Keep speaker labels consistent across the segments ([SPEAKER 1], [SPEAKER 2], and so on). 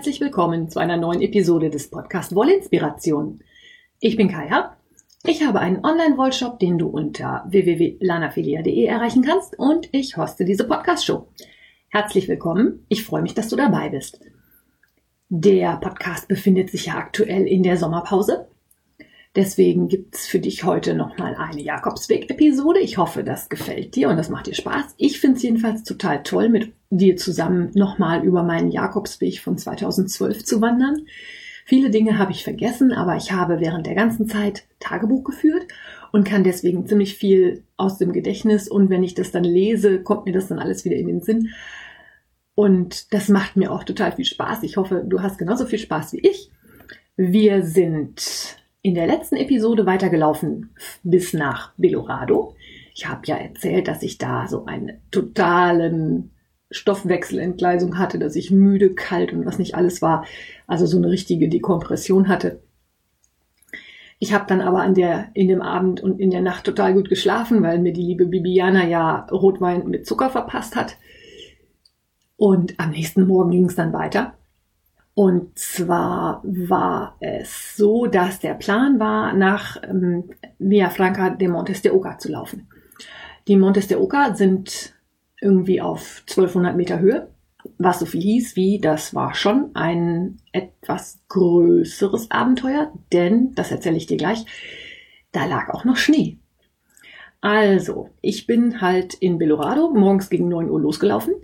[SPEAKER 1] Herzlich willkommen zu einer neuen Episode des Podcast Wollinspiration. Ich bin Kaya. Ich habe einen Online-Wollshop, den du unter www.lanafilia.de erreichen kannst und ich hoste diese Podcast-Show. Herzlich willkommen. Ich freue mich, dass du dabei bist. Der Podcast befindet sich ja aktuell in der Sommerpause. Deswegen gibt's für dich heute nochmal eine Jakobsweg-Episode. Ich hoffe, das gefällt dir und das macht dir Spaß. Ich finde es jedenfalls total toll, mit dir zusammen nochmal über meinen Jakobsweg von 2012 zu wandern. Viele Dinge habe ich vergessen, aber ich habe während der ganzen Zeit Tagebuch geführt und kann deswegen ziemlich viel aus dem Gedächtnis und wenn ich das dann lese, kommt mir das dann alles wieder in den Sinn. Und das macht mir auch total viel Spaß. Ich hoffe, du hast genauso viel Spaß wie ich. Wir sind in der letzten Episode weitergelaufen bis nach Belorado. Ich habe ja erzählt, dass ich da so einen totalen Stoffwechselentgleisung hatte, dass ich müde, kalt und was nicht alles war, also so eine richtige Dekompression hatte. Ich habe dann aber an der, in dem Abend und in der Nacht total gut geschlafen, weil mir die liebe Bibiana ja Rotwein mit Zucker verpasst hat. Und am nächsten Morgen ging es dann weiter. Und zwar war es so, dass der Plan war, nach ähm, Via Franca de Montes de Oca zu laufen. Die Montes de Oca sind irgendwie auf 1200 Meter Höhe, was so viel hieß wie, das war schon ein etwas größeres Abenteuer, denn, das erzähle ich dir gleich, da lag auch noch Schnee. Also, ich bin halt in Belorado morgens gegen 9 Uhr losgelaufen.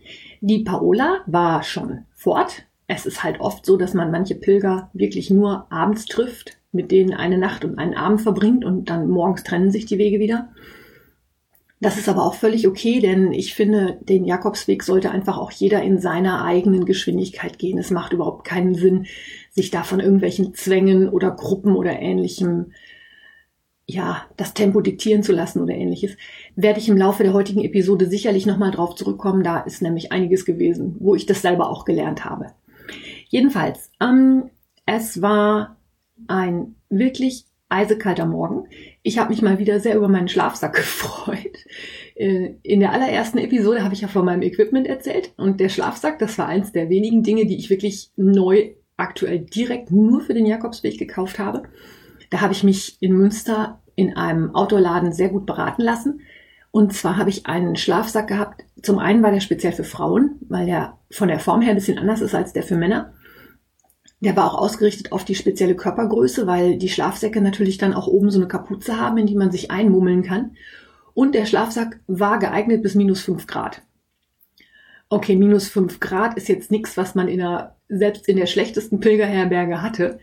[SPEAKER 1] Die Paola war schon fort. Es ist halt oft so, dass man manche Pilger wirklich nur abends trifft, mit denen eine Nacht und einen Abend verbringt und dann morgens trennen sich die Wege wieder. Das ist aber auch völlig okay, denn ich finde, den Jakobsweg sollte einfach auch jeder in seiner eigenen Geschwindigkeit gehen. Es macht überhaupt keinen Sinn, sich da von irgendwelchen Zwängen oder Gruppen oder ähnlichem ja, das Tempo diktieren zu lassen oder ähnliches, werde ich im Laufe der heutigen Episode sicherlich nochmal drauf zurückkommen. Da ist nämlich einiges gewesen, wo ich das selber auch gelernt habe. Jedenfalls, ähm, es war ein wirklich eisekalter Morgen. Ich habe mich mal wieder sehr über meinen Schlafsack gefreut. Äh, in der allerersten Episode habe ich ja von meinem Equipment erzählt und der Schlafsack, das war eins der wenigen Dinge, die ich wirklich neu aktuell direkt nur für den Jakobsweg gekauft habe. Da habe ich mich in Münster in einem Outdoor-Laden sehr gut beraten lassen. Und zwar habe ich einen Schlafsack gehabt. Zum einen war der speziell für Frauen, weil der von der Form her ein bisschen anders ist als der für Männer. Der war auch ausgerichtet auf die spezielle Körpergröße, weil die Schlafsäcke natürlich dann auch oben so eine Kapuze haben, in die man sich einmummeln kann. Und der Schlafsack war geeignet bis minus fünf Grad. Okay, minus fünf Grad ist jetzt nichts, was man in der, selbst in der schlechtesten Pilgerherberge hatte.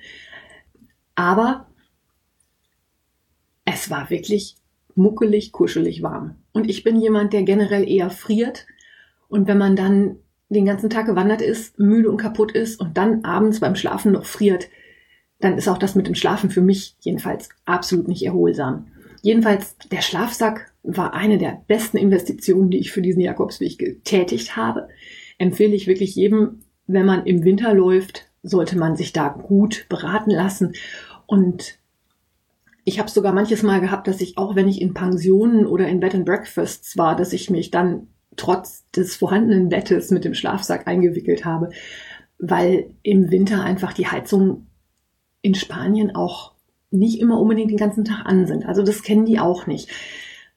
[SPEAKER 1] Aber es war wirklich muckelig, kuschelig warm. Und ich bin jemand, der generell eher friert. Und wenn man dann den ganzen Tag gewandert ist, müde und kaputt ist und dann abends beim Schlafen noch friert, dann ist auch das mit dem Schlafen für mich jedenfalls absolut nicht erholsam. Jedenfalls, der Schlafsack war eine der besten Investitionen, die ich für diesen Jakobsweg getätigt habe. Empfehle ich wirklich jedem, wenn man im Winter läuft, sollte man sich da gut beraten lassen. Und ich habe sogar manches Mal gehabt, dass ich auch, wenn ich in Pensionen oder in Bed and Breakfasts war, dass ich mich dann trotz des vorhandenen Bettes mit dem Schlafsack eingewickelt habe, weil im Winter einfach die Heizungen in Spanien auch nicht immer unbedingt den ganzen Tag an sind. Also das kennen die auch nicht.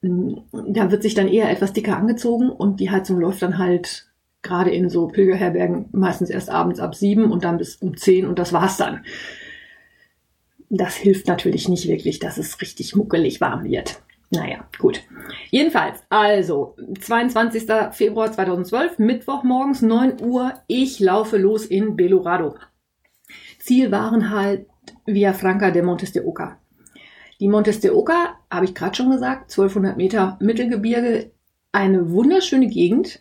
[SPEAKER 1] Da wird sich dann eher etwas dicker angezogen und die Heizung läuft dann halt gerade in so Pilgerherbergen meistens erst abends ab sieben und dann bis um zehn und das war's dann. Das hilft natürlich nicht wirklich, dass es richtig muckelig warm wird. Naja, gut. Jedenfalls, also 22. Februar 2012, Mittwoch morgens 9 Uhr. Ich laufe los in Belorado. Ziel waren halt Via Franca de Montes de Oca. Die Montes de Oca, habe ich gerade schon gesagt, 1200 Meter Mittelgebirge, eine wunderschöne Gegend.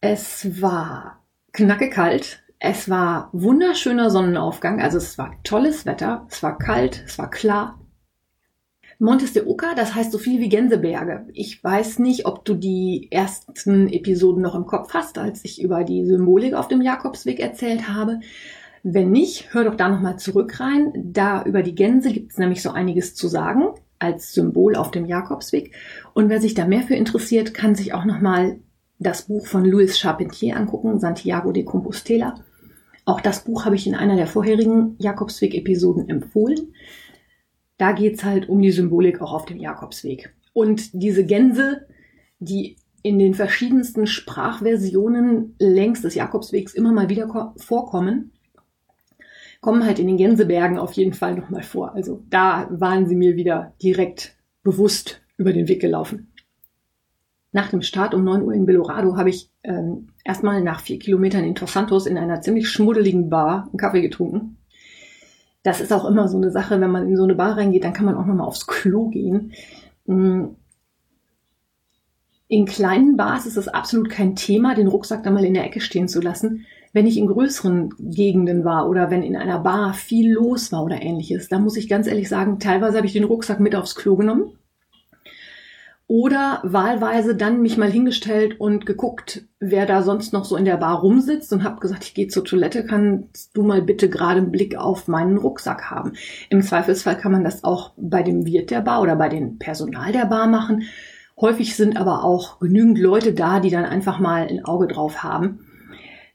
[SPEAKER 1] Es war knacke kalt. Es war wunderschöner Sonnenaufgang, also es war tolles Wetter. Es war kalt, es war klar. Montes de Oca, das heißt so viel wie Gänseberge. Ich weiß nicht, ob du die ersten Episoden noch im Kopf hast, als ich über die Symbolik auf dem Jakobsweg erzählt habe. Wenn nicht, hör doch da nochmal zurück rein. Da über die Gänse gibt es nämlich so einiges zu sagen als Symbol auf dem Jakobsweg. Und wer sich da mehr für interessiert, kann sich auch nochmal das Buch von Louis Charpentier angucken, Santiago de Compostela. Auch das Buch habe ich in einer der vorherigen Jakobsweg-Episoden empfohlen. Da geht's halt um die Symbolik auch auf dem Jakobsweg. Und diese Gänse, die in den verschiedensten Sprachversionen längs des Jakobswegs immer mal wieder vorkommen, kommen halt in den Gänsebergen auf jeden Fall nochmal vor. Also da waren sie mir wieder direkt bewusst über den Weg gelaufen. Nach dem Start um 9 Uhr in Belorado habe ich ähm, erstmal nach vier Kilometern in Tos Santos in einer ziemlich schmuddeligen Bar einen Kaffee getrunken. Das ist auch immer so eine Sache, wenn man in so eine Bar reingeht, dann kann man auch nochmal aufs Klo gehen. Mm. In kleinen Bars ist es absolut kein Thema, den Rucksack da mal in der Ecke stehen zu lassen. Wenn ich in größeren Gegenden war oder wenn in einer Bar viel los war oder ähnliches, da muss ich ganz ehrlich sagen, teilweise habe ich den Rucksack mit aufs Klo genommen oder wahlweise dann mich mal hingestellt und geguckt, wer da sonst noch so in der Bar rumsitzt und habe gesagt, ich gehe zur Toilette, kannst du mal bitte gerade einen Blick auf meinen Rucksack haben. Im Zweifelsfall kann man das auch bei dem Wirt der Bar oder bei dem Personal der Bar machen. Häufig sind aber auch genügend Leute da, die dann einfach mal ein Auge drauf haben.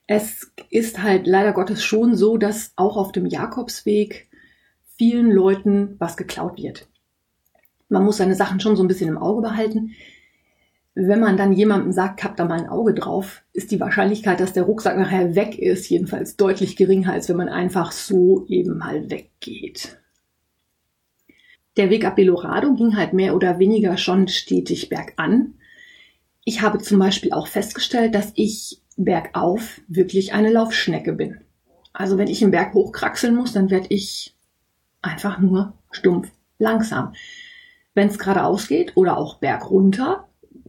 [SPEAKER 1] Es ist halt leider Gottes schon so, dass auch auf dem Jakobsweg vielen Leuten was geklaut wird. Man muss seine Sachen schon so ein bisschen im Auge behalten. Wenn man dann jemandem sagt, hab da mal ein Auge drauf, ist die Wahrscheinlichkeit, dass der Rucksack nachher weg ist, jedenfalls deutlich geringer, als wenn man einfach so eben mal weggeht. Der Weg ab Belorado ging halt mehr oder weniger schon stetig bergan. Ich habe zum Beispiel auch festgestellt, dass ich bergauf wirklich eine Laufschnecke bin. Also wenn ich einen Berg hochkraxeln muss, dann werde ich einfach nur stumpf langsam. Wenn es geradeaus geht oder auch bergunter,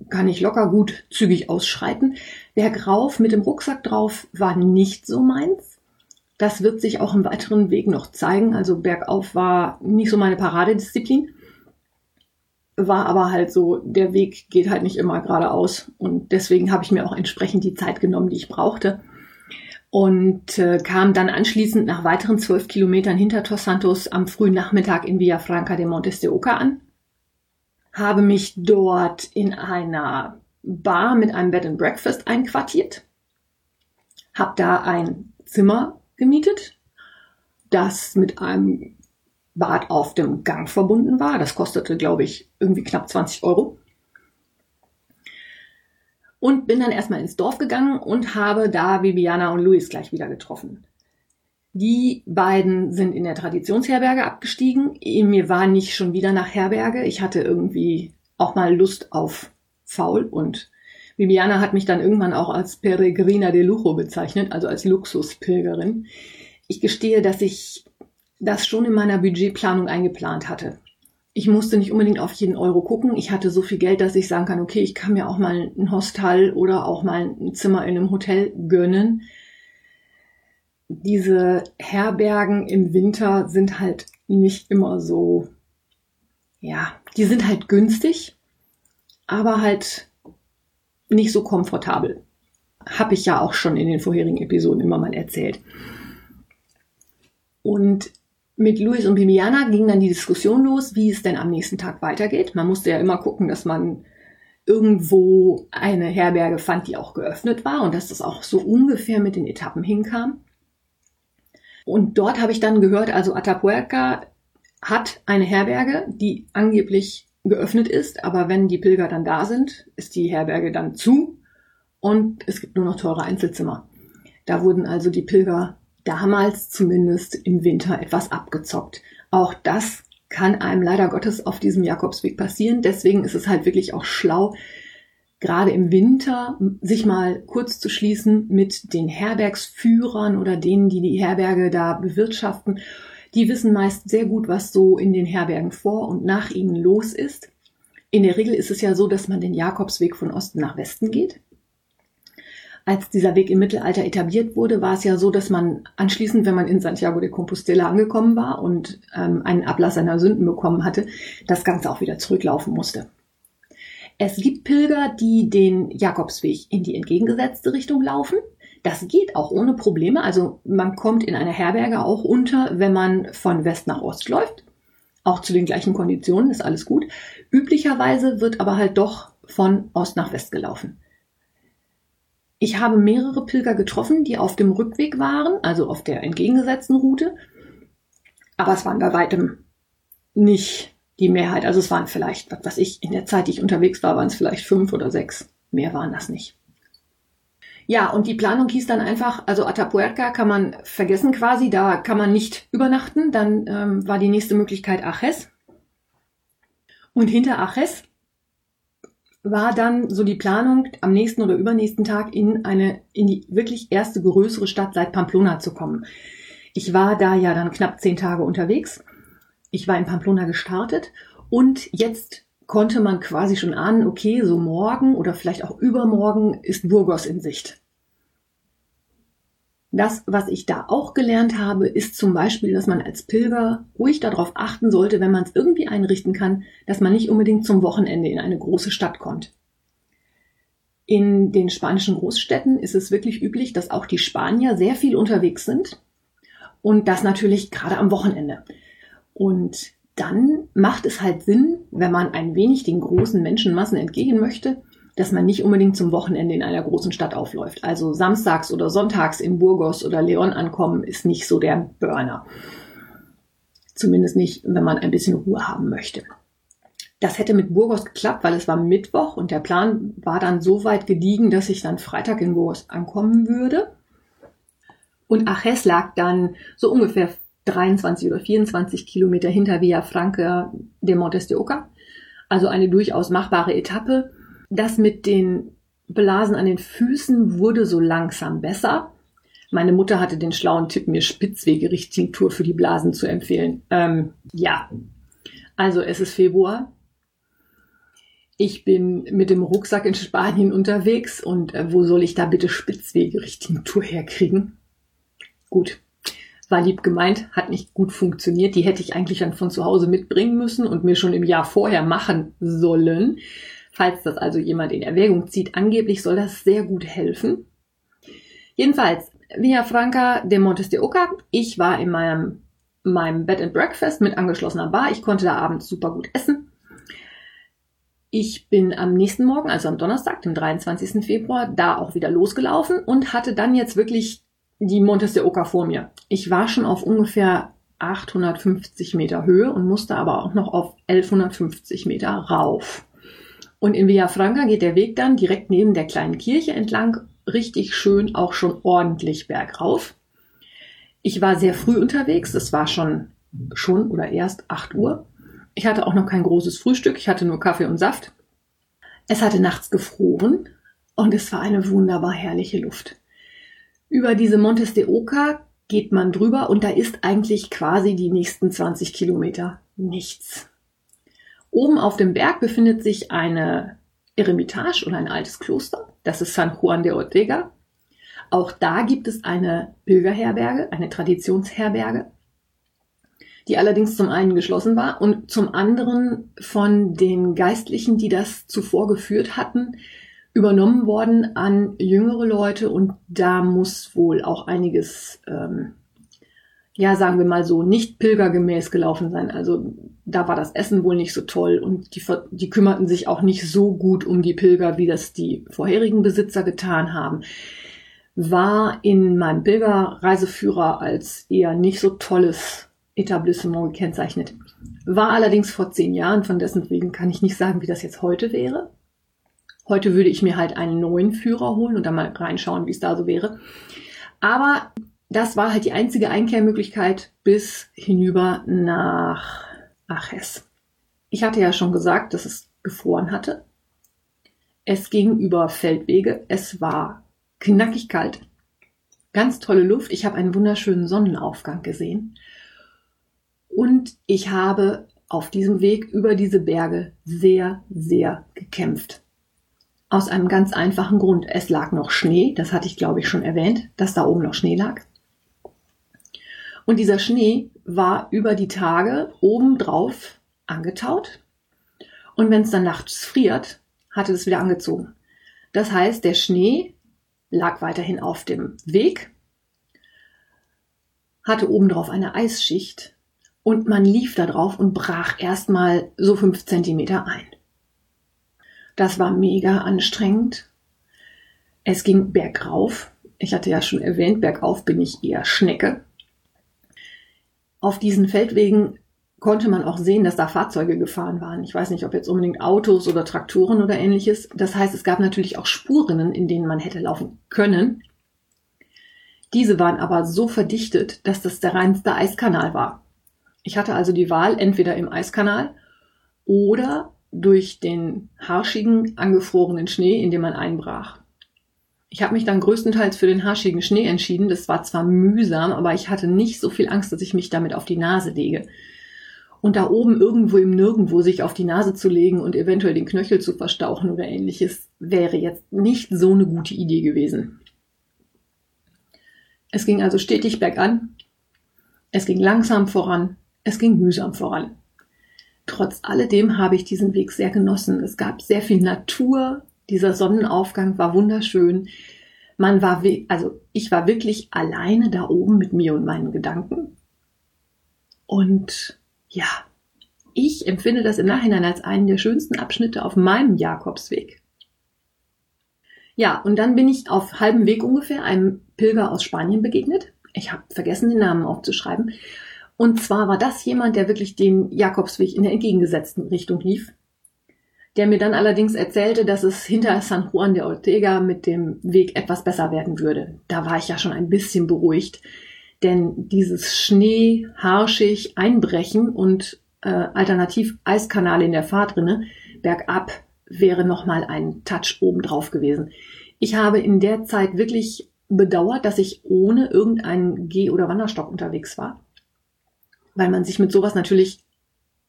[SPEAKER 1] kann ich locker gut zügig ausschreiten. Bergauf mit dem Rucksack drauf war nicht so meins. Das wird sich auch im weiteren Weg noch zeigen. Also bergauf war nicht so meine Paradedisziplin. War aber halt so, der Weg geht halt nicht immer geradeaus. Und deswegen habe ich mir auch entsprechend die Zeit genommen, die ich brauchte. Und äh, kam dann anschließend nach weiteren zwölf Kilometern hinter Tos Santos am frühen Nachmittag in Villafranca de Montes de Oca an habe mich dort in einer Bar mit einem Bed and Breakfast einquartiert, habe da ein Zimmer gemietet, das mit einem Bad auf dem Gang verbunden war. Das kostete, glaube ich, irgendwie knapp 20 Euro. Und bin dann erstmal ins Dorf gegangen und habe da Viviana und Luis gleich wieder getroffen. Die beiden sind in der Traditionsherberge abgestiegen. Mir war nicht schon wieder nach Herberge. Ich hatte irgendwie auch mal Lust auf faul und Viviana hat mich dann irgendwann auch als Peregrina de Lujo bezeichnet, also als Luxuspilgerin. Ich gestehe, dass ich das schon in meiner Budgetplanung eingeplant hatte. Ich musste nicht unbedingt auf jeden Euro gucken. Ich hatte so viel Geld, dass ich sagen kann, okay, ich kann mir auch mal ein Hostel oder auch mal ein Zimmer in einem Hotel gönnen diese Herbergen im Winter sind halt nicht immer so, ja, die sind halt günstig, aber halt nicht so komfortabel. Habe ich ja auch schon in den vorherigen Episoden immer mal erzählt. Und mit Luis und Bimiana ging dann die Diskussion los, wie es denn am nächsten Tag weitergeht. Man musste ja immer gucken, dass man irgendwo eine Herberge fand, die auch geöffnet war und dass das auch so ungefähr mit den Etappen hinkam. Und dort habe ich dann gehört, also Atapuerca hat eine Herberge, die angeblich geöffnet ist, aber wenn die Pilger dann da sind, ist die Herberge dann zu und es gibt nur noch teure Einzelzimmer. Da wurden also die Pilger damals zumindest im Winter etwas abgezockt. Auch das kann einem leider Gottes auf diesem Jakobsweg passieren. Deswegen ist es halt wirklich auch schlau, gerade im Winter sich mal kurz zu schließen mit den Herbergsführern oder denen, die die Herberge da bewirtschaften. Die wissen meist sehr gut, was so in den Herbergen vor und nach ihnen los ist. In der Regel ist es ja so, dass man den Jakobsweg von Osten nach Westen geht. Als dieser Weg im Mittelalter etabliert wurde, war es ja so, dass man anschließend, wenn man in Santiago de Compostela angekommen war und ähm, einen Ablass seiner Sünden bekommen hatte, das Ganze auch wieder zurücklaufen musste. Es gibt Pilger, die den Jakobsweg in die entgegengesetzte Richtung laufen. Das geht auch ohne Probleme. Also man kommt in einer Herberge auch unter, wenn man von West nach Ost läuft. Auch zu den gleichen Konditionen ist alles gut. Üblicherweise wird aber halt doch von Ost nach West gelaufen. Ich habe mehrere Pilger getroffen, die auf dem Rückweg waren, also auf der entgegengesetzten Route. Aber es waren bei weitem nicht die Mehrheit. Also es waren vielleicht, was weiß ich, in der Zeit, die ich unterwegs war, waren es vielleicht fünf oder sechs. Mehr waren das nicht. Ja, und die Planung hieß dann einfach, also Atapuerca kann man vergessen quasi, da kann man nicht übernachten. Dann ähm, war die nächste Möglichkeit Aches. Und hinter Aches war dann so die Planung, am nächsten oder übernächsten Tag in eine, in die wirklich erste größere Stadt seit Pamplona zu kommen. Ich war da ja dann knapp zehn Tage unterwegs. Ich war in Pamplona gestartet und jetzt konnte man quasi schon ahnen, okay, so morgen oder vielleicht auch übermorgen ist Burgos in Sicht. Das, was ich da auch gelernt habe, ist zum Beispiel, dass man als Pilger ruhig darauf achten sollte, wenn man es irgendwie einrichten kann, dass man nicht unbedingt zum Wochenende in eine große Stadt kommt. In den spanischen Großstädten ist es wirklich üblich, dass auch die Spanier sehr viel unterwegs sind und das natürlich gerade am Wochenende. Und dann macht es halt Sinn, wenn man ein wenig den großen Menschenmassen entgehen möchte, dass man nicht unbedingt zum Wochenende in einer großen Stadt aufläuft. Also samstags oder sonntags in Burgos oder Leon ankommen ist nicht so der Burner. Zumindest nicht, wenn man ein bisschen Ruhe haben möchte. Das hätte mit Burgos geklappt, weil es war Mittwoch und der Plan war dann so weit gediegen, dass ich dann Freitag in Burgos ankommen würde. Und Aches lag dann so ungefähr 23 oder 24 Kilometer hinter Villafranca de Montes de Oca. Also eine durchaus machbare Etappe. Das mit den Blasen an den Füßen wurde so langsam besser. Meine Mutter hatte den schlauen Tipp, mir Spitzwegerichttinktur für die Blasen zu empfehlen. Ähm, ja, also es ist Februar. Ich bin mit dem Rucksack in Spanien unterwegs und äh, wo soll ich da bitte Spitzwegerichttinktur herkriegen? Gut, war lieb gemeint, hat nicht gut funktioniert. Die hätte ich eigentlich dann von zu Hause mitbringen müssen und mir schon im Jahr vorher machen sollen. Falls das also jemand in Erwägung zieht, angeblich soll das sehr gut helfen. Jedenfalls, Villa Franca de Montes de Oca. Ich war in meinem, meinem Bed and Breakfast mit angeschlossener Bar. Ich konnte da abends super gut essen. Ich bin am nächsten Morgen, also am Donnerstag, dem 23. Februar, da auch wieder losgelaufen und hatte dann jetzt wirklich die Montes de Oca vor mir. Ich war schon auf ungefähr 850 Meter Höhe und musste aber auch noch auf 1150 Meter rauf. Und in Villafranca geht der Weg dann direkt neben der kleinen Kirche entlang, richtig schön auch schon ordentlich bergauf. Ich war sehr früh unterwegs, es war schon, schon oder erst 8 Uhr. Ich hatte auch noch kein großes Frühstück, ich hatte nur Kaffee und Saft. Es hatte nachts gefroren und es war eine wunderbar herrliche Luft. Über diese Montes de Oca geht man drüber und da ist eigentlich quasi die nächsten 20 Kilometer nichts. Oben auf dem Berg befindet sich eine Eremitage oder ein altes Kloster. Das ist San Juan de Ortega. Auch da gibt es eine Pilgerherberge, eine Traditionsherberge, die allerdings zum einen geschlossen war und zum anderen von den Geistlichen, die das zuvor geführt hatten, übernommen worden an jüngere Leute und da muss wohl auch einiges ähm, ja, sagen wir mal so, nicht pilgergemäß gelaufen sein. Also da war das Essen wohl nicht so toll und die, die kümmerten sich auch nicht so gut um die Pilger, wie das die vorherigen Besitzer getan haben. War in meinem Pilgerreiseführer als eher nicht so tolles Etablissement gekennzeichnet. War allerdings vor zehn Jahren, von dessen wegen kann ich nicht sagen, wie das jetzt heute wäre. Heute würde ich mir halt einen neuen Führer holen und dann mal reinschauen, wie es da so wäre. Aber das war halt die einzige Einkehrmöglichkeit bis hinüber nach Aches. Ich hatte ja schon gesagt, dass es gefroren hatte. Es ging über Feldwege. Es war knackig kalt. Ganz tolle Luft. Ich habe einen wunderschönen Sonnenaufgang gesehen. Und ich habe auf diesem Weg über diese Berge sehr, sehr gekämpft. Aus einem ganz einfachen Grund. Es lag noch Schnee. Das hatte ich, glaube ich, schon erwähnt, dass da oben noch Schnee lag. Und dieser Schnee war über die Tage obendrauf angetaut. Und wenn es dann nachts friert, hatte es wieder angezogen. Das heißt, der Schnee lag weiterhin auf dem Weg, hatte obendrauf eine Eisschicht und man lief da drauf und brach erstmal so fünf Zentimeter ein. Das war mega anstrengend. Es ging bergauf. Ich hatte ja schon erwähnt, bergauf bin ich eher Schnecke. Auf diesen Feldwegen konnte man auch sehen, dass da Fahrzeuge gefahren waren. Ich weiß nicht, ob jetzt unbedingt Autos oder Traktoren oder ähnliches. Das heißt, es gab natürlich auch Spurinnen, in denen man hätte laufen können. Diese waren aber so verdichtet, dass das der reinste Eiskanal war. Ich hatte also die Wahl, entweder im Eiskanal oder durch den harschigen, angefrorenen Schnee, in dem man einbrach. Ich habe mich dann größtenteils für den harschigen Schnee entschieden. Das war zwar mühsam, aber ich hatte nicht so viel Angst, dass ich mich damit auf die Nase lege. Und da oben irgendwo im Nirgendwo sich auf die Nase zu legen und eventuell den Knöchel zu verstauchen oder ähnliches, wäre jetzt nicht so eine gute Idee gewesen. Es ging also stetig bergan. Es ging langsam voran. Es ging mühsam voran. Trotz alledem habe ich diesen Weg sehr genossen. Es gab sehr viel Natur. Dieser Sonnenaufgang war wunderschön. Man war, also ich war wirklich alleine da oben mit mir und meinen Gedanken. Und ja, ich empfinde das im Nachhinein als einen der schönsten Abschnitte auf meinem Jakobsweg. Ja, und dann bin ich auf halbem Weg ungefähr einem Pilger aus Spanien begegnet. Ich habe vergessen, den Namen aufzuschreiben. Und zwar war das jemand, der wirklich den Jakobsweg in der entgegengesetzten Richtung lief, der mir dann allerdings erzählte, dass es hinter San Juan de Ortega mit dem Weg etwas besser werden würde. Da war ich ja schon ein bisschen beruhigt, denn dieses Schnee, harschig, Einbrechen und äh, alternativ Eiskanal in der Fahrtrinne bergab wäre nochmal ein Touch obendrauf gewesen. Ich habe in der Zeit wirklich bedauert, dass ich ohne irgendeinen Geh- oder Wanderstock unterwegs war, weil man sich mit sowas natürlich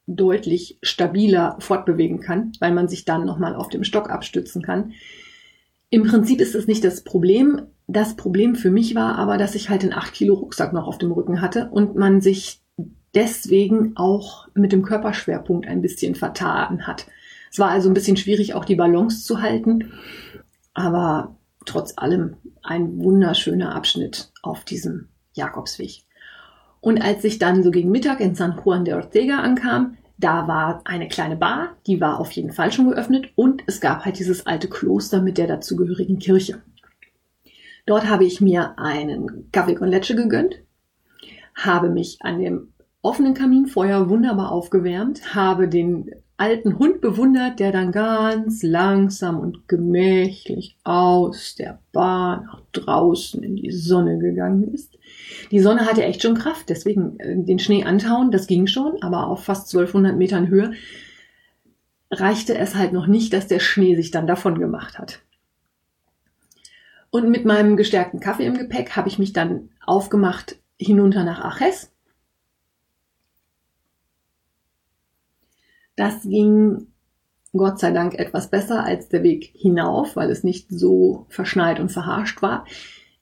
[SPEAKER 1] deutlich stabiler fortbewegen kann, weil man sich dann nochmal auf dem Stock abstützen kann. Im Prinzip ist es nicht das Problem. Das Problem für mich war aber, dass ich halt einen 8 Kilo Rucksack noch auf dem Rücken hatte und man sich deswegen auch mit dem Körperschwerpunkt ein bisschen vertan hat. Es war also ein bisschen schwierig, auch die Balance zu halten, aber trotz allem ein wunderschöner Abschnitt auf diesem Jakobsweg. Und als ich dann so gegen Mittag in San Juan de Ortega ankam, da war eine kleine Bar, die war auf jeden Fall schon geöffnet und es gab halt dieses alte Kloster mit der dazugehörigen Kirche. Dort habe ich mir einen Kaffee con Leche gegönnt, habe mich an dem offenen Kaminfeuer wunderbar aufgewärmt, habe den alten Hund bewundert, der dann ganz langsam und gemächlich aus der Bar nach draußen in die Sonne gegangen ist. Die Sonne hatte echt schon Kraft, deswegen äh, den Schnee antauen, das ging schon, aber auf fast 1200 Metern Höhe reichte es halt noch nicht, dass der Schnee sich dann davon gemacht hat. Und mit meinem gestärkten Kaffee im Gepäck habe ich mich dann aufgemacht hinunter nach Aches Das ging Gott sei Dank etwas besser als der Weg hinauf, weil es nicht so verschneit und verharscht war.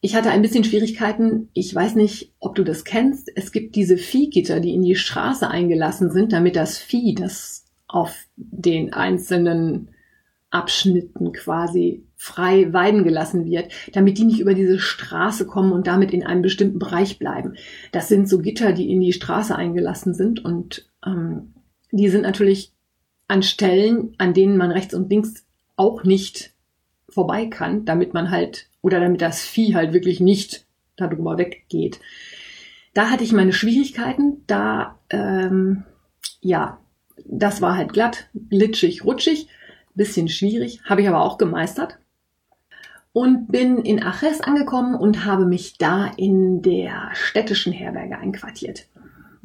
[SPEAKER 1] Ich hatte ein bisschen Schwierigkeiten. Ich weiß nicht, ob du das kennst. Es gibt diese Viehgitter, die in die Straße eingelassen sind, damit das Vieh, das auf den einzelnen Abschnitten quasi frei weiden gelassen wird, damit die nicht über diese Straße kommen und damit in einem bestimmten Bereich bleiben. Das sind so Gitter, die in die Straße eingelassen sind und ähm, die sind natürlich an Stellen, an denen man rechts und links auch nicht vorbei kann, damit man halt, oder damit das Vieh halt wirklich nicht darüber weggeht. Da hatte ich meine Schwierigkeiten, da, ähm, ja, das war halt glatt, glitschig, rutschig, bisschen schwierig, habe ich aber auch gemeistert. Und bin in Aches angekommen und habe mich da in der städtischen Herberge einquartiert.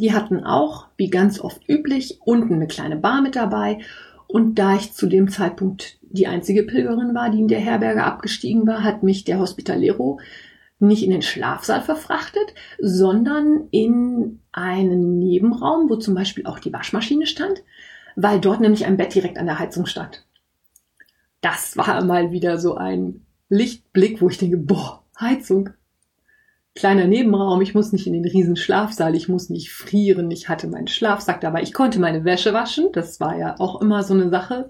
[SPEAKER 1] Die hatten auch, wie ganz oft üblich, unten eine kleine Bar mit dabei. Und da ich zu dem Zeitpunkt die einzige Pilgerin war, die in der Herberge abgestiegen war, hat mich der Hospitalero nicht in den Schlafsaal verfrachtet, sondern in einen Nebenraum, wo zum Beispiel auch die Waschmaschine stand, weil dort nämlich ein Bett direkt an der Heizung stand. Das war mal wieder so ein Lichtblick, wo ich denke, boah, Heizung, kleiner Nebenraum, ich muss nicht in den riesen Schlafsaal, ich muss nicht frieren, ich hatte meinen Schlafsack dabei, ich konnte meine Wäsche waschen, das war ja auch immer so eine Sache.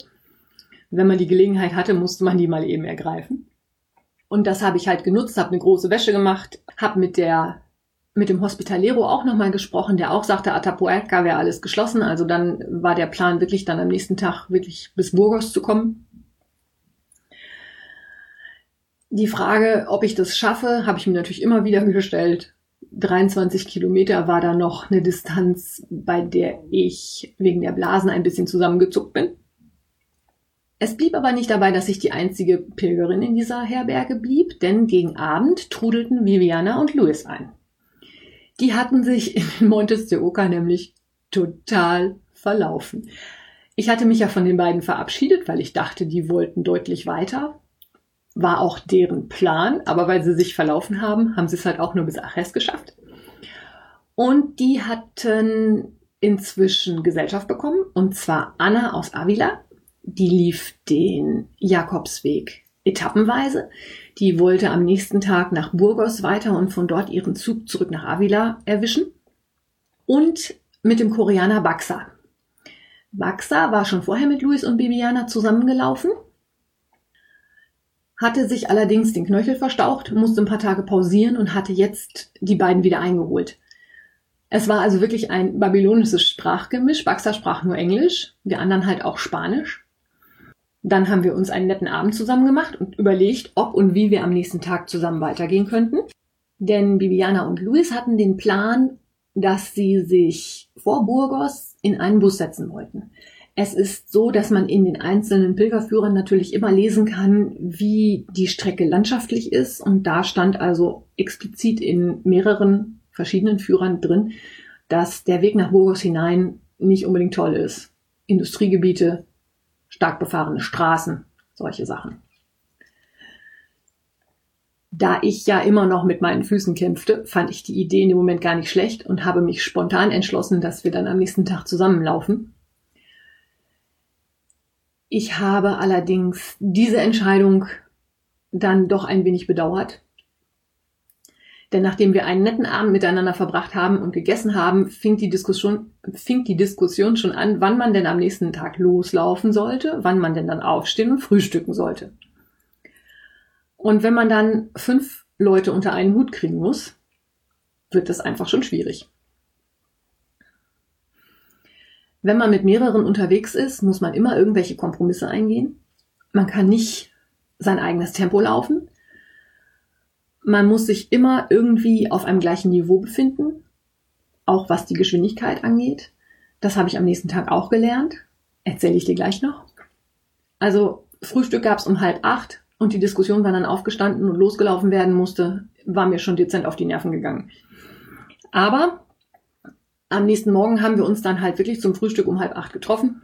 [SPEAKER 1] Wenn man die Gelegenheit hatte, musste man die mal eben ergreifen. Und das habe ich halt genutzt, habe eine große Wäsche gemacht, habe mit der mit dem Hospitalero auch nochmal gesprochen, der auch sagte, Atapuerca wäre alles geschlossen. Also dann war der Plan wirklich dann am nächsten Tag wirklich bis Burgos zu kommen. Die Frage, ob ich das schaffe, habe ich mir natürlich immer wieder gestellt. 23 Kilometer war da noch eine Distanz, bei der ich wegen der Blasen ein bisschen zusammengezuckt bin. Es blieb aber nicht dabei, dass ich die einzige Pilgerin in dieser Herberge blieb, denn gegen Abend trudelten Viviana und Louis ein. Die hatten sich in Montes de Oca nämlich total verlaufen. Ich hatte mich ja von den beiden verabschiedet, weil ich dachte, die wollten deutlich weiter. War auch deren Plan, aber weil sie sich verlaufen haben, haben sie es halt auch nur bis Aches geschafft. Und die hatten inzwischen Gesellschaft bekommen, und zwar Anna aus Avila. Die lief den Jakobsweg etappenweise. Die wollte am nächsten Tag nach Burgos weiter und von dort ihren Zug zurück nach Avila erwischen. Und mit dem Koreaner Baxa. Baxa war schon vorher mit Luis und Bibiana zusammengelaufen, hatte sich allerdings den Knöchel verstaucht, musste ein paar Tage pausieren und hatte jetzt die beiden wieder eingeholt. Es war also wirklich ein babylonisches Sprachgemisch. Baxa sprach nur Englisch, wir anderen halt auch Spanisch. Dann haben wir uns einen netten Abend zusammen gemacht und überlegt, ob und wie wir am nächsten Tag zusammen weitergehen könnten. Denn Bibiana und Luis hatten den Plan, dass sie sich vor Burgos in einen Bus setzen wollten. Es ist so, dass man in den einzelnen Pilgerführern natürlich immer lesen kann, wie die Strecke landschaftlich ist. Und da stand also explizit in mehreren verschiedenen Führern drin, dass der Weg nach Burgos hinein nicht unbedingt toll ist. Industriegebiete, stark befahrene Straßen, solche Sachen. Da ich ja immer noch mit meinen Füßen kämpfte, fand ich die Idee in dem Moment gar nicht schlecht und habe mich spontan entschlossen, dass wir dann am nächsten Tag zusammenlaufen. Ich habe allerdings diese Entscheidung dann doch ein wenig bedauert. Denn nachdem wir einen netten Abend miteinander verbracht haben und gegessen haben, fing die Diskussion, fing die Diskussion schon an, wann man denn am nächsten Tag loslaufen sollte, wann man denn dann aufstehen und frühstücken sollte. Und wenn man dann fünf Leute unter einen Hut kriegen muss, wird das einfach schon schwierig. Wenn man mit mehreren unterwegs ist, muss man immer irgendwelche Kompromisse eingehen. Man kann nicht sein eigenes Tempo laufen. Man muss sich immer irgendwie auf einem gleichen Niveau befinden, auch was die Geschwindigkeit angeht. Das habe ich am nächsten Tag auch gelernt. Erzähle ich dir gleich noch. Also Frühstück gab es um halb acht und die Diskussion, wann dann aufgestanden und losgelaufen werden musste, war mir schon dezent auf die Nerven gegangen. Aber am nächsten Morgen haben wir uns dann halt wirklich zum Frühstück um halb acht getroffen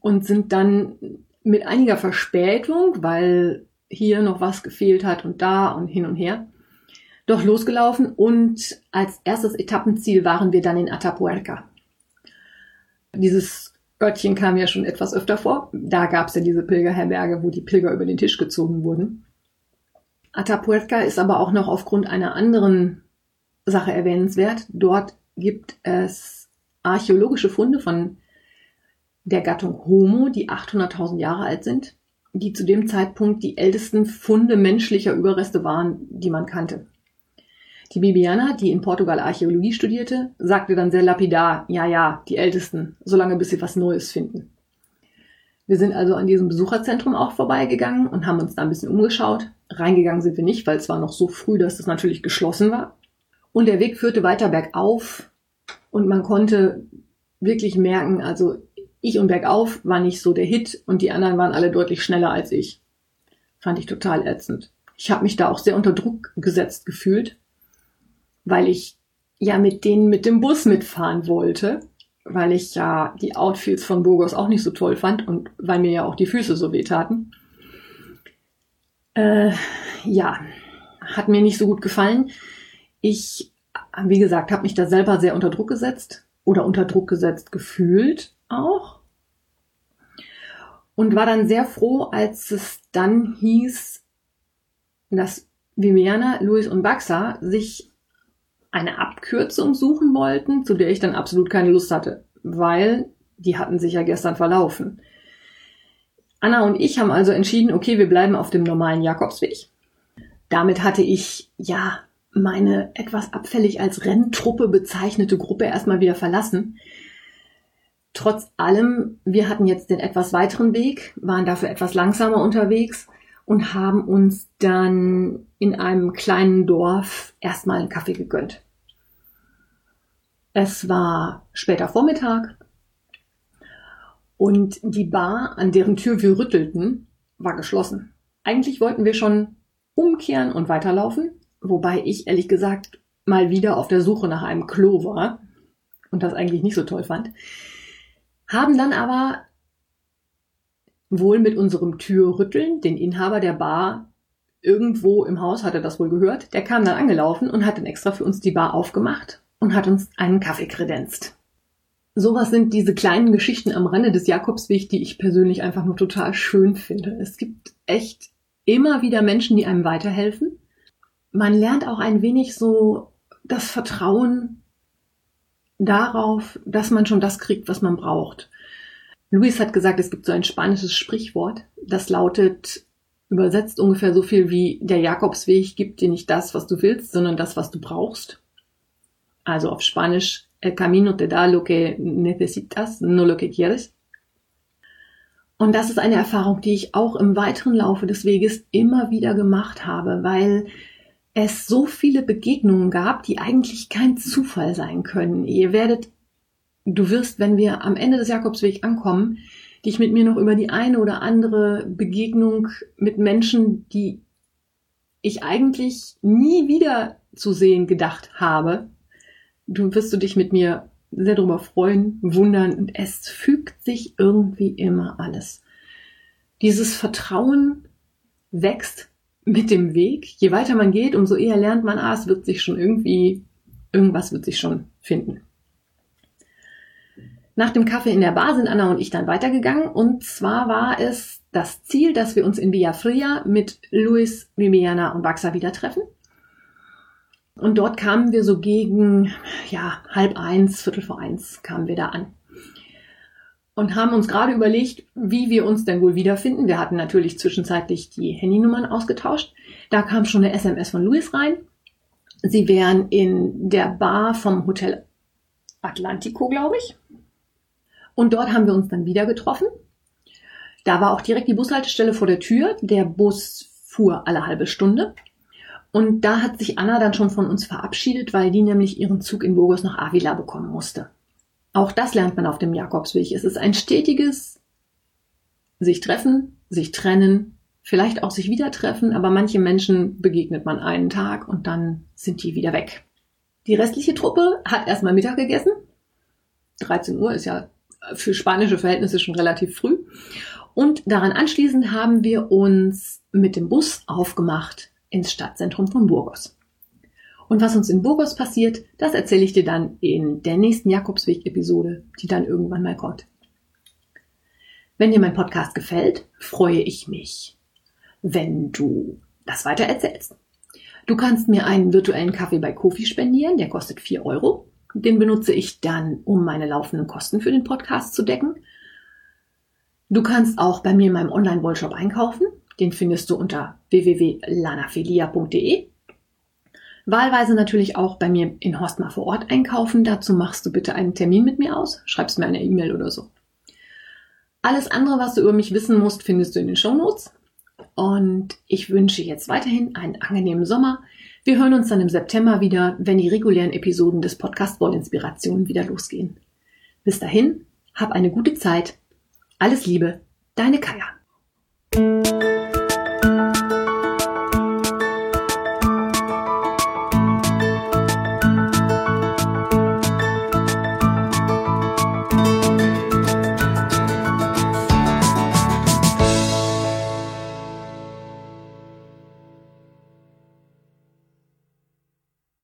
[SPEAKER 1] und sind dann mit einiger Verspätung, weil hier noch was gefehlt hat und da und hin und her, doch losgelaufen und als erstes Etappenziel waren wir dann in Atapuerca. Dieses Örtchen kam ja schon etwas öfter vor. Da gab es ja diese Pilgerherberge, wo die Pilger über den Tisch gezogen wurden. Atapuerca ist aber auch noch aufgrund einer anderen Sache erwähnenswert. Dort gibt es archäologische Funde von der Gattung Homo, die 800.000 Jahre alt sind, die zu dem Zeitpunkt die ältesten Funde menschlicher Überreste waren, die man kannte. Die Bibiana, die in Portugal Archäologie studierte, sagte dann sehr lapidar, ja, ja, die Ältesten, solange bis sie was Neues finden. Wir sind also an diesem Besucherzentrum auch vorbeigegangen und haben uns da ein bisschen umgeschaut. Reingegangen sind wir nicht, weil es war noch so früh, dass es natürlich geschlossen war. Und der Weg führte weiter bergauf und man konnte wirklich merken, also ich und bergauf war nicht so der Hit und die anderen waren alle deutlich schneller als ich. Fand ich total ätzend. Ich habe mich da auch sehr unter Druck gesetzt gefühlt weil ich ja mit denen mit dem Bus mitfahren wollte, weil ich ja die Outfits von Burgos auch nicht so toll fand und weil mir ja auch die Füße so wehtaten. Äh, ja, hat mir nicht so gut gefallen. Ich, wie gesagt, habe mich da selber sehr unter Druck gesetzt oder unter Druck gesetzt gefühlt auch. Und war dann sehr froh, als es dann hieß, dass Viviana, Luis und Baxa sich eine Abkürzung suchen wollten, zu der ich dann absolut keine Lust hatte, weil die hatten sich ja gestern verlaufen. Anna und ich haben also entschieden, okay, wir bleiben auf dem normalen Jakobsweg. Damit hatte ich, ja, meine etwas abfällig als Renntruppe bezeichnete Gruppe erstmal wieder verlassen. Trotz allem, wir hatten jetzt den etwas weiteren Weg, waren dafür etwas langsamer unterwegs und haben uns dann in einem kleinen Dorf erstmal einen Kaffee gegönnt. Es war später Vormittag und die Bar, an deren Tür wir rüttelten, war geschlossen. Eigentlich wollten wir schon umkehren und weiterlaufen, wobei ich ehrlich gesagt mal wieder auf der Suche nach einem Klo war und das eigentlich nicht so toll fand. Haben dann aber wohl mit unserem Türrütteln den Inhaber der Bar irgendwo im Haus hat er das wohl gehört. Der kam dann angelaufen und hat dann extra für uns die Bar aufgemacht und hat uns einen Kaffee kredenzt. Sowas sind diese kleinen Geschichten am Rande des Jakobsweg, die ich persönlich einfach nur total schön finde. Es gibt echt immer wieder Menschen, die einem weiterhelfen. Man lernt auch ein wenig so das Vertrauen darauf, dass man schon das kriegt, was man braucht. Luis hat gesagt, es gibt so ein spanisches Sprichwort, das lautet, übersetzt ungefähr so viel wie der Jakobsweg gibt dir nicht das, was du willst, sondern das, was du brauchst. Also auf Spanisch, el camino te da lo que necesitas, no lo que quieres. Und das ist eine Erfahrung, die ich auch im weiteren Laufe des Weges immer wieder gemacht habe, weil es so viele Begegnungen gab, die eigentlich kein Zufall sein können. Ihr werdet du wirst, wenn wir am Ende des Jakobswegs ankommen, dich mit mir noch über die eine oder andere Begegnung mit Menschen, die ich eigentlich nie wieder zu sehen gedacht habe, du wirst du dich mit mir sehr darüber freuen, wundern und es fügt sich irgendwie immer alles. Dieses Vertrauen wächst mit dem Weg. Je weiter man geht, umso eher lernt man, ah, es wird sich schon irgendwie, irgendwas wird sich schon finden. Nach dem Kaffee in der Bar sind Anna und ich dann weitergegangen. Und zwar war es das Ziel, dass wir uns in Villa Fria mit Luis, Viviana und Baxa wieder treffen. Und dort kamen wir so gegen, ja, halb eins, viertel vor eins kamen wir da an. Und haben uns gerade überlegt, wie wir uns denn wohl wiederfinden. Wir hatten natürlich zwischenzeitlich die Handynummern ausgetauscht. Da kam schon eine SMS von Luis rein. Sie wären in der Bar vom Hotel Atlantico, glaube ich. Und dort haben wir uns dann wieder getroffen. Da war auch direkt die Bushaltestelle vor der Tür. Der Bus fuhr alle halbe Stunde. Und da hat sich Anna dann schon von uns verabschiedet, weil die nämlich ihren Zug in Burgos nach Avila bekommen musste. Auch das lernt man auf dem Jakobsweg. Es ist ein stetiges sich treffen, sich trennen, vielleicht auch sich wieder treffen, aber manche Menschen begegnet man einen Tag und dann sind die wieder weg. Die restliche Truppe hat erstmal Mittag gegessen. 13 Uhr ist ja für spanische Verhältnisse schon relativ früh. Und daran anschließend haben wir uns mit dem Bus aufgemacht ins Stadtzentrum von Burgos. Und was uns in Burgos passiert, das erzähle ich dir dann in der nächsten Jakobsweg-Episode, die dann irgendwann mal kommt. Wenn dir mein Podcast gefällt, freue ich mich, wenn du das weiter erzählst. Du kannst mir einen virtuellen Kaffee bei Kofi spendieren, der kostet 4 Euro. Den benutze ich dann, um meine laufenden Kosten für den Podcast zu decken. Du kannst auch bei mir in meinem Online-Wollshop einkaufen. Den findest du unter www.lanafilia.de. Wahlweise natürlich auch bei mir in Horstmar vor Ort einkaufen. Dazu machst du bitte einen Termin mit mir aus, schreibst mir eine E-Mail oder so. Alles andere, was du über mich wissen musst, findest du in den Show Notes. Und ich wünsche jetzt weiterhin einen angenehmen Sommer. Wir hören uns dann im September wieder, wenn die regulären Episoden des Podcast Wollinspiration wieder losgehen. Bis dahin, hab eine gute Zeit. Alles Liebe, deine Kaya.